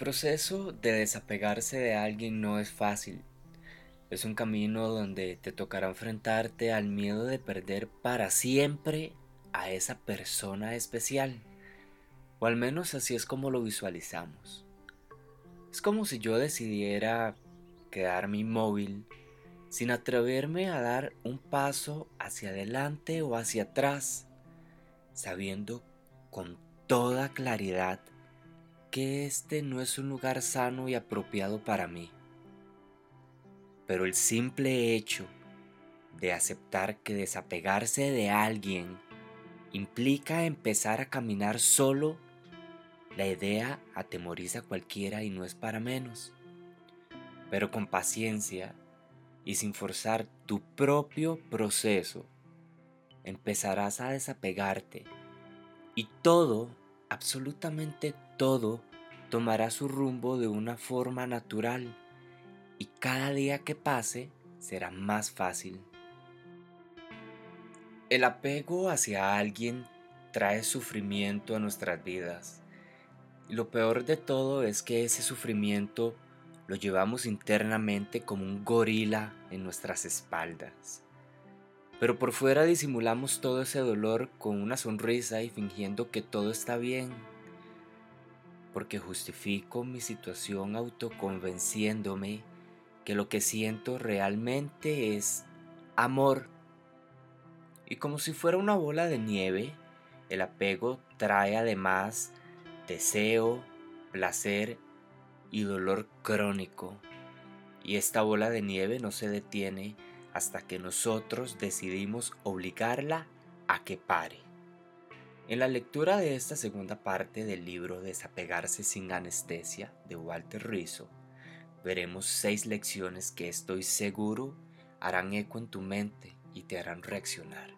proceso de desapegarse de alguien no es fácil. Es un camino donde te tocará enfrentarte al miedo de perder para siempre a esa persona especial. O al menos así es como lo visualizamos. Es como si yo decidiera quedarme inmóvil sin atreverme a dar un paso hacia adelante o hacia atrás, sabiendo con toda claridad que este no es un lugar sano y apropiado para mí. Pero el simple hecho de aceptar que desapegarse de alguien implica empezar a caminar solo, la idea atemoriza a cualquiera y no es para menos. Pero con paciencia y sin forzar tu propio proceso, empezarás a desapegarte y todo, absolutamente todo, tomará su rumbo de una forma natural y cada día que pase será más fácil. El apego hacia alguien trae sufrimiento a nuestras vidas. Y lo peor de todo es que ese sufrimiento lo llevamos internamente como un gorila en nuestras espaldas. Pero por fuera disimulamos todo ese dolor con una sonrisa y fingiendo que todo está bien. Porque justifico mi situación autoconvenciéndome que lo que siento realmente es amor. Y como si fuera una bola de nieve, el apego trae además deseo, placer y dolor crónico. Y esta bola de nieve no se detiene hasta que nosotros decidimos obligarla a que pare. En la lectura de esta segunda parte del libro Desapegarse sin anestesia de Walter Rizzo, veremos seis lecciones que estoy seguro harán eco en tu mente y te harán reaccionar.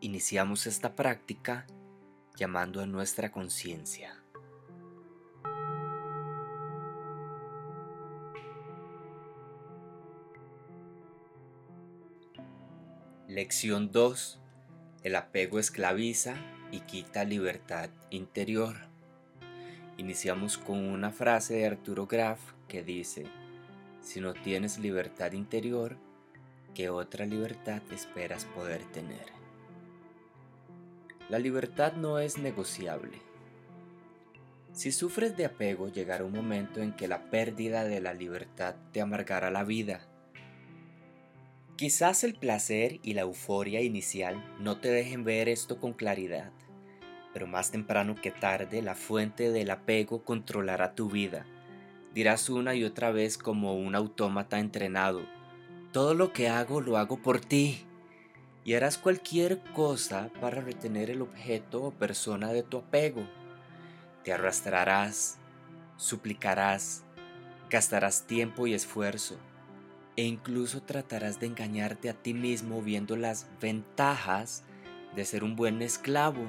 Iniciamos esta práctica llamando a nuestra conciencia. Lección 2. El apego esclaviza y quita libertad interior. Iniciamos con una frase de Arturo Graf que dice, si no tienes libertad interior, ¿qué otra libertad esperas poder tener? La libertad no es negociable. Si sufres de apego, llegará un momento en que la pérdida de la libertad te amargará la vida Quizás el placer y la euforia inicial no te dejen ver esto con claridad, pero más temprano que tarde la fuente del apego controlará tu vida. Dirás una y otra vez como un autómata entrenado, todo lo que hago lo hago por ti. Y harás cualquier cosa para retener el objeto o persona de tu apego. Te arrastrarás, suplicarás, gastarás tiempo y esfuerzo e incluso tratarás de engañarte a ti mismo viendo las ventajas de ser un buen esclavo.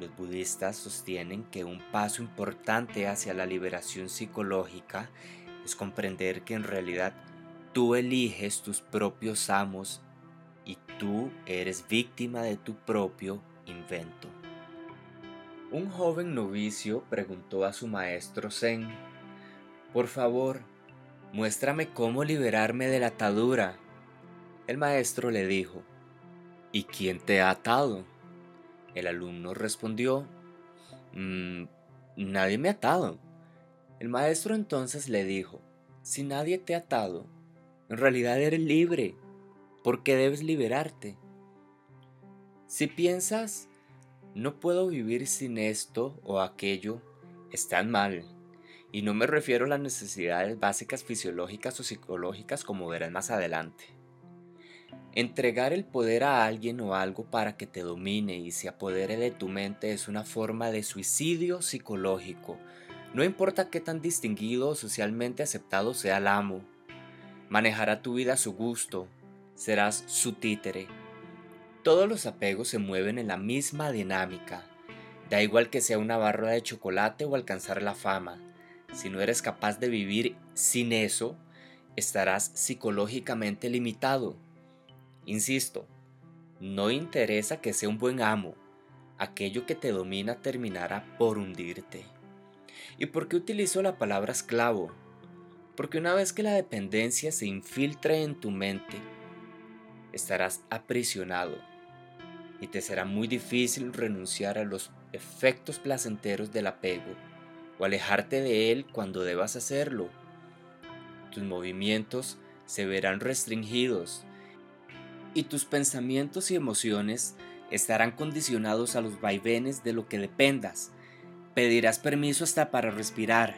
Los budistas sostienen que un paso importante hacia la liberación psicológica es comprender que en realidad tú eliges tus propios amos y tú eres víctima de tu propio invento. Un joven novicio preguntó a su maestro Zen, por favor, Muéstrame cómo liberarme de la atadura. El maestro le dijo, ¿Y quién te ha atado? El alumno respondió, mm, Nadie me ha atado. El maestro entonces le dijo, Si nadie te ha atado, en realidad eres libre, porque debes liberarte. Si piensas, no puedo vivir sin esto o aquello, están mal y no me refiero a las necesidades básicas fisiológicas o psicológicas como verás más adelante. Entregar el poder a alguien o algo para que te domine y se apodere de tu mente es una forma de suicidio psicológico. No importa qué tan distinguido o socialmente aceptado sea el amo. Manejará tu vida a su gusto. Serás su títere. Todos los apegos se mueven en la misma dinámica. Da igual que sea una barra de chocolate o alcanzar la fama. Si no eres capaz de vivir sin eso, estarás psicológicamente limitado. Insisto, no interesa que sea un buen amo, aquello que te domina terminará por hundirte. ¿Y por qué utilizo la palabra esclavo? Porque una vez que la dependencia se infiltre en tu mente, estarás aprisionado y te será muy difícil renunciar a los efectos placenteros del apego o alejarte de él cuando debas hacerlo. Tus movimientos se verán restringidos y tus pensamientos y emociones estarán condicionados a los vaivenes de lo que dependas. Pedirás permiso hasta para respirar.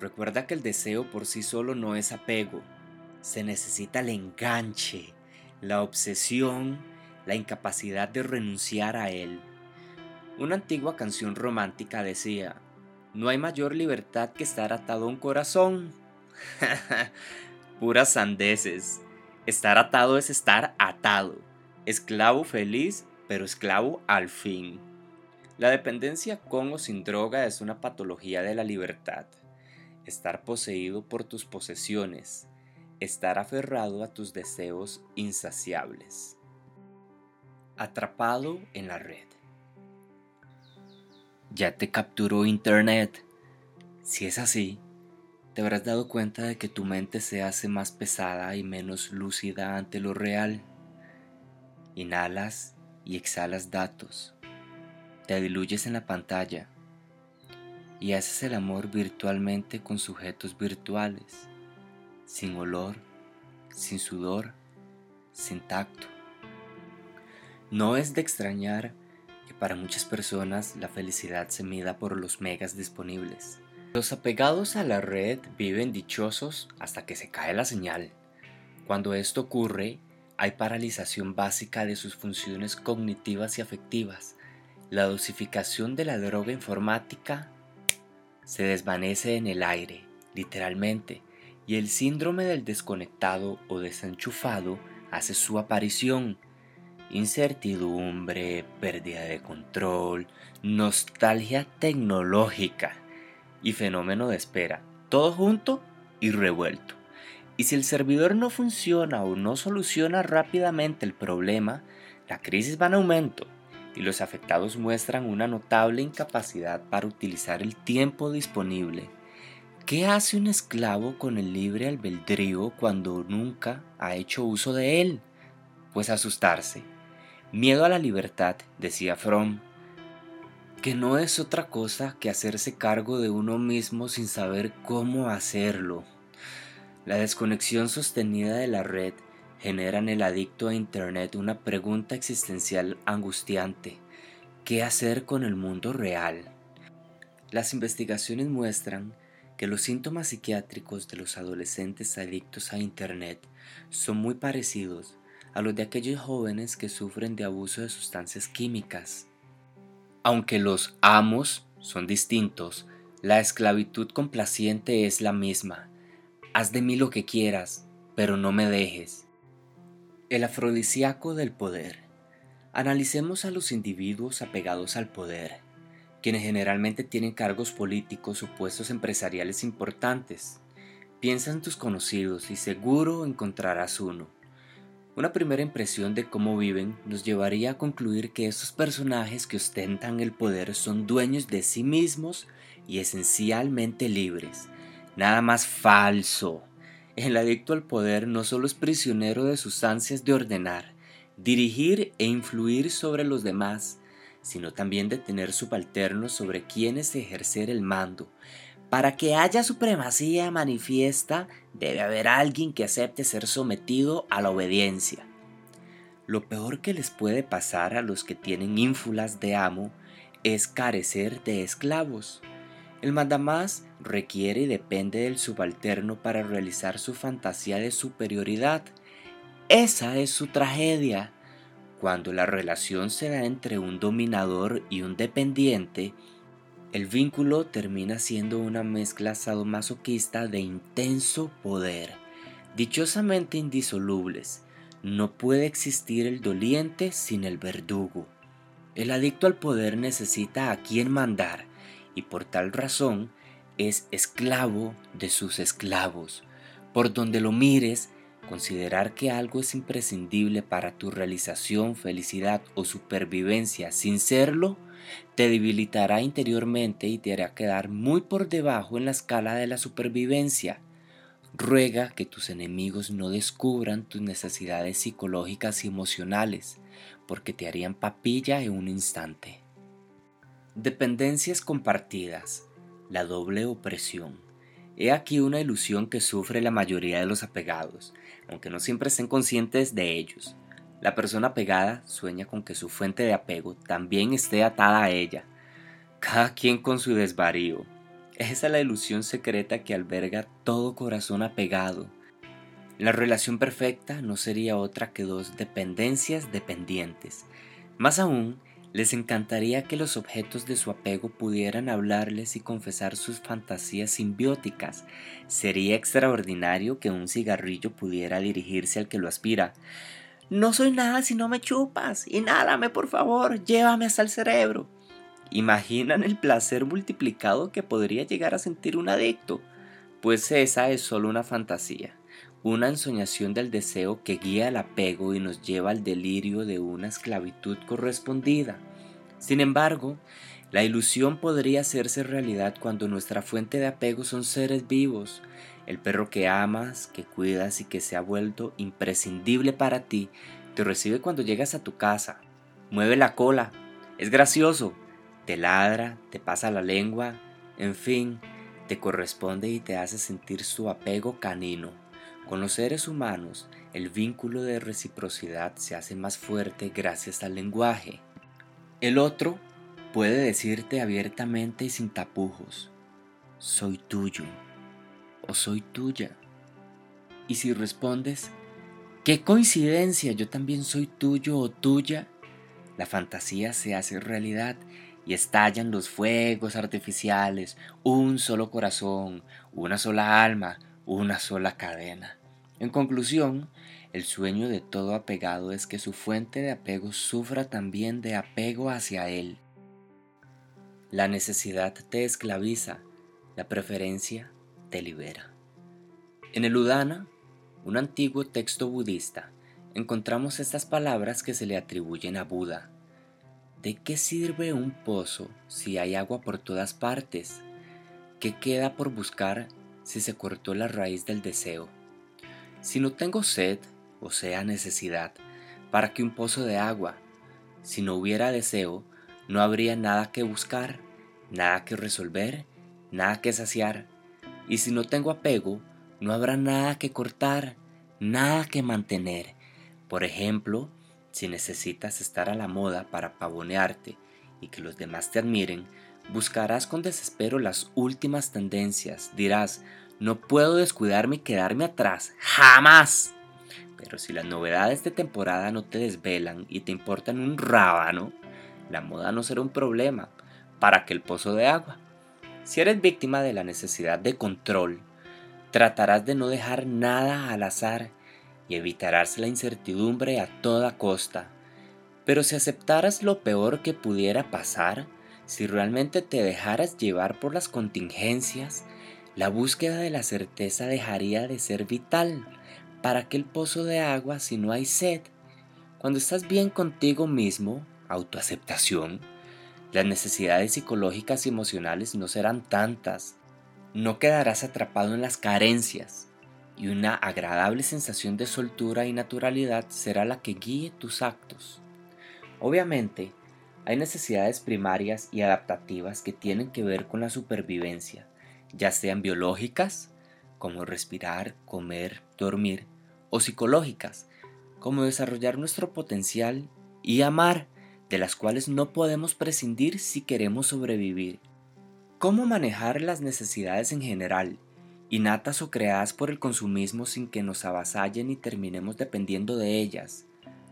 Recuerda que el deseo por sí solo no es apego. Se necesita el enganche, la obsesión, la incapacidad de renunciar a él. Una antigua canción romántica decía, no hay mayor libertad que estar atado a un corazón. Puras sandeces. Estar atado es estar atado. Esclavo feliz, pero esclavo al fin. La dependencia con o sin droga es una patología de la libertad. Estar poseído por tus posesiones. Estar aferrado a tus deseos insaciables. Atrapado en la red. ¿Ya te capturó Internet? Si es así, te habrás dado cuenta de que tu mente se hace más pesada y menos lúcida ante lo real. Inhalas y exhalas datos. Te diluyes en la pantalla y haces el amor virtualmente con sujetos virtuales, sin olor, sin sudor, sin tacto. No es de extrañar que para muchas personas la felicidad se mida por los megas disponibles. Los apegados a la red viven dichosos hasta que se cae la señal. Cuando esto ocurre, hay paralización básica de sus funciones cognitivas y afectivas. La dosificación de la droga informática se desvanece en el aire, literalmente, y el síndrome del desconectado o desenchufado hace su aparición. Incertidumbre, pérdida de control, nostalgia tecnológica y fenómeno de espera, todo junto y revuelto. Y si el servidor no funciona o no soluciona rápidamente el problema, la crisis va en aumento y los afectados muestran una notable incapacidad para utilizar el tiempo disponible. ¿Qué hace un esclavo con el libre albedrío cuando nunca ha hecho uso de él? Pues asustarse. Miedo a la libertad, decía Fromm, que no es otra cosa que hacerse cargo de uno mismo sin saber cómo hacerlo. La desconexión sostenida de la red genera en el adicto a Internet una pregunta existencial angustiante. ¿Qué hacer con el mundo real? Las investigaciones muestran que los síntomas psiquiátricos de los adolescentes adictos a Internet son muy parecidos a los de aquellos jóvenes que sufren de abuso de sustancias químicas. Aunque los amos son distintos, la esclavitud complaciente es la misma. Haz de mí lo que quieras, pero no me dejes. El afrodisíaco del poder. Analicemos a los individuos apegados al poder, quienes generalmente tienen cargos políticos o puestos empresariales importantes. Piensa en tus conocidos y seguro encontrarás uno. Una primera impresión de cómo viven nos llevaría a concluir que estos personajes que ostentan el poder son dueños de sí mismos y esencialmente libres. Nada más falso. El adicto al poder no solo es prisionero de sus ansias de ordenar, dirigir e influir sobre los demás, sino también de tener subalternos sobre quienes ejercer el mando, para que haya supremacía manifiesta, debe haber alguien que acepte ser sometido a la obediencia. Lo peor que les puede pasar a los que tienen ínfulas de amo es carecer de esclavos. El mandamás requiere y depende del subalterno para realizar su fantasía de superioridad. Esa es su tragedia. Cuando la relación se da entre un dominador y un dependiente, el vínculo termina siendo una mezcla sadomasoquista de intenso poder, dichosamente indisolubles. No puede existir el doliente sin el verdugo. El adicto al poder necesita a quien mandar y por tal razón es esclavo de sus esclavos. Por donde lo mires, Considerar que algo es imprescindible para tu realización, felicidad o supervivencia sin serlo, te debilitará interiormente y te hará quedar muy por debajo en la escala de la supervivencia. Ruega que tus enemigos no descubran tus necesidades psicológicas y emocionales, porque te harían papilla en un instante. Dependencias compartidas. La doble opresión. He aquí una ilusión que sufre la mayoría de los apegados, aunque no siempre estén conscientes de ellos. La persona apegada sueña con que su fuente de apego también esté atada a ella, cada quien con su desvarío. Esa es la ilusión secreta que alberga todo corazón apegado. La relación perfecta no sería otra que dos dependencias dependientes. Más aún, les encantaría que los objetos de su apego pudieran hablarles y confesar sus fantasías simbióticas. Sería extraordinario que un cigarrillo pudiera dirigirse al que lo aspira. No soy nada si no me chupas. Inhálame, por favor. Llévame hasta el cerebro. ¿Imaginan el placer multiplicado que podría llegar a sentir un adicto? Pues esa es solo una fantasía una ensoñación del deseo que guía al apego y nos lleva al delirio de una esclavitud correspondida. Sin embargo, la ilusión podría hacerse realidad cuando nuestra fuente de apego son seres vivos, el perro que amas, que cuidas y que se ha vuelto imprescindible para ti, te recibe cuando llegas a tu casa, mueve la cola, es gracioso, te ladra, te pasa la lengua, en fin, te corresponde y te hace sentir su apego canino. Con los seres humanos, el vínculo de reciprocidad se hace más fuerte gracias al lenguaje. El otro puede decirte abiertamente y sin tapujos, soy tuyo o soy tuya. Y si respondes, qué coincidencia, yo también soy tuyo o tuya, la fantasía se hace realidad y estallan los fuegos artificiales, un solo corazón, una sola alma, una sola cadena. En conclusión, el sueño de todo apegado es que su fuente de apego sufra también de apego hacia él. La necesidad te esclaviza, la preferencia te libera. En el Udana, un antiguo texto budista, encontramos estas palabras que se le atribuyen a Buda. ¿De qué sirve un pozo si hay agua por todas partes? ¿Qué queda por buscar si se cortó la raíz del deseo? Si no tengo sed, o sea necesidad, ¿para que un pozo de agua? Si no hubiera deseo, no habría nada que buscar, nada que resolver, nada que saciar. Y si no tengo apego, no habrá nada que cortar, nada que mantener. Por ejemplo, si necesitas estar a la moda para pavonearte y que los demás te admiren, buscarás con desespero las últimas tendencias, dirás, no puedo descuidarme y quedarme atrás. ¡Jamás! Pero si las novedades de temporada no te desvelan y te importan un rábano, la moda no será un problema para que el pozo de agua. Si eres víctima de la necesidad de control, tratarás de no dejar nada al azar y evitarás la incertidumbre a toda costa. Pero si aceptaras lo peor que pudiera pasar, si realmente te dejaras llevar por las contingencias, la búsqueda de la certeza dejaría de ser vital para aquel pozo de agua si no hay sed. Cuando estás bien contigo mismo, autoaceptación, las necesidades psicológicas y emocionales no serán tantas. No quedarás atrapado en las carencias y una agradable sensación de soltura y naturalidad será la que guíe tus actos. Obviamente, hay necesidades primarias y adaptativas que tienen que ver con la supervivencia ya sean biológicas, como respirar, comer, dormir, o psicológicas, como desarrollar nuestro potencial y amar, de las cuales no podemos prescindir si queremos sobrevivir. ¿Cómo manejar las necesidades en general, innatas o creadas por el consumismo sin que nos avasallen y terminemos dependiendo de ellas?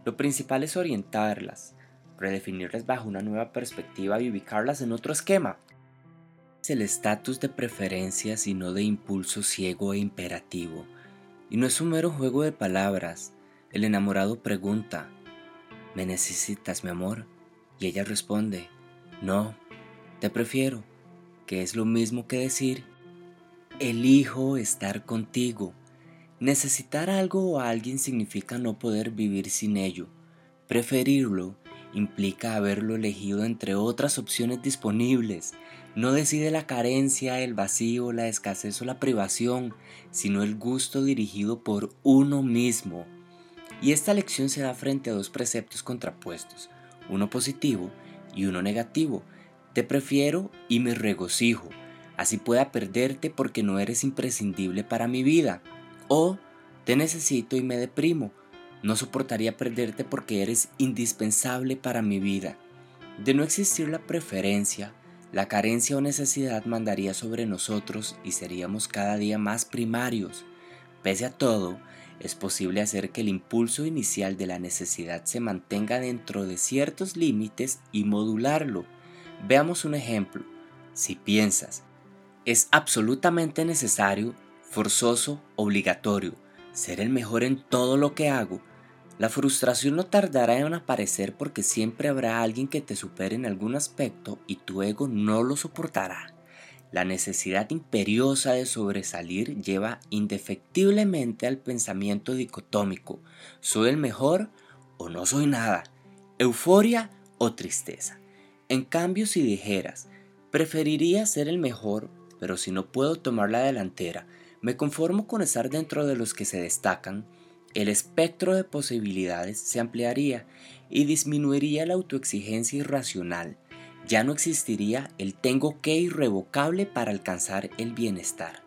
Lo principal es orientarlas, redefinirlas bajo una nueva perspectiva y ubicarlas en otro esquema, el estatus de preferencia sino de impulso ciego e imperativo, y no es un mero juego de palabras. El enamorado pregunta, ¿me necesitas, mi amor? Y ella responde, no, te prefiero, que es lo mismo que decir, elijo estar contigo. Necesitar algo o alguien significa no poder vivir sin ello. Preferirlo implica haberlo elegido entre otras opciones disponibles. No decide la carencia, el vacío, la escasez o la privación, sino el gusto dirigido por uno mismo. Y esta lección se da frente a dos preceptos contrapuestos, uno positivo y uno negativo. Te prefiero y me regocijo, así pueda perderte porque no eres imprescindible para mi vida. O te necesito y me deprimo. No soportaría perderte porque eres indispensable para mi vida. De no existir la preferencia, la carencia o necesidad mandaría sobre nosotros y seríamos cada día más primarios. Pese a todo, es posible hacer que el impulso inicial de la necesidad se mantenga dentro de ciertos límites y modularlo. Veamos un ejemplo. Si piensas, es absolutamente necesario forzoso, obligatorio, ser el mejor en todo lo que hago, la frustración no tardará en aparecer porque siempre habrá alguien que te supere en algún aspecto y tu ego no lo soportará. La necesidad imperiosa de sobresalir lleva indefectiblemente al pensamiento dicotómico, soy el mejor o no soy nada, euforia o tristeza. En cambio, si dijeras, preferiría ser el mejor, pero si no puedo tomar la delantera, me conformo con estar dentro de los que se destacan, el espectro de posibilidades se ampliaría y disminuiría la autoexigencia irracional. Ya no existiría el tengo que irrevocable para alcanzar el bienestar.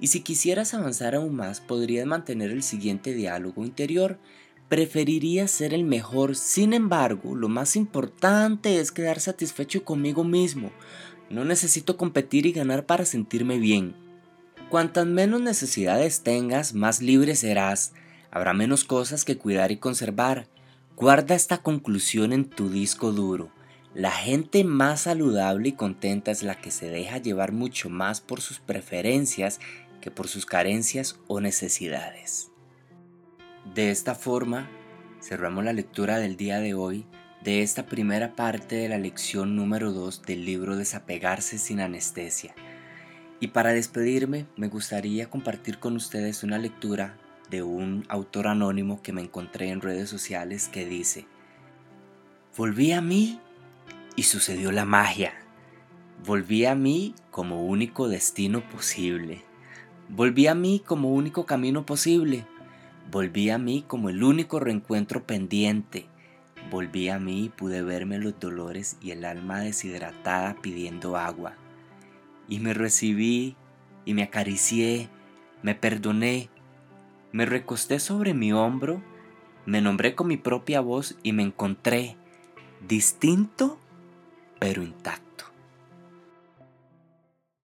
Y si quisieras avanzar aún más, podrías mantener el siguiente diálogo interior. Preferiría ser el mejor, sin embargo, lo más importante es quedar satisfecho conmigo mismo. No necesito competir y ganar para sentirme bien. Cuantas menos necesidades tengas, más libre serás. Habrá menos cosas que cuidar y conservar. Guarda esta conclusión en tu disco duro. La gente más saludable y contenta es la que se deja llevar mucho más por sus preferencias que por sus carencias o necesidades. De esta forma, cerramos la lectura del día de hoy de esta primera parte de la lección número 2 del libro Desapegarse sin anestesia. Y para despedirme, me gustaría compartir con ustedes una lectura de un autor anónimo que me encontré en redes sociales que dice, Volví a mí y sucedió la magia. Volví a mí como único destino posible. Volví a mí como único camino posible. Volví a mí como el único reencuentro pendiente. Volví a mí y pude verme los dolores y el alma deshidratada pidiendo agua y me recibí y me acaricié, me perdoné, me recosté sobre mi hombro, me nombré con mi propia voz y me encontré distinto pero intacto.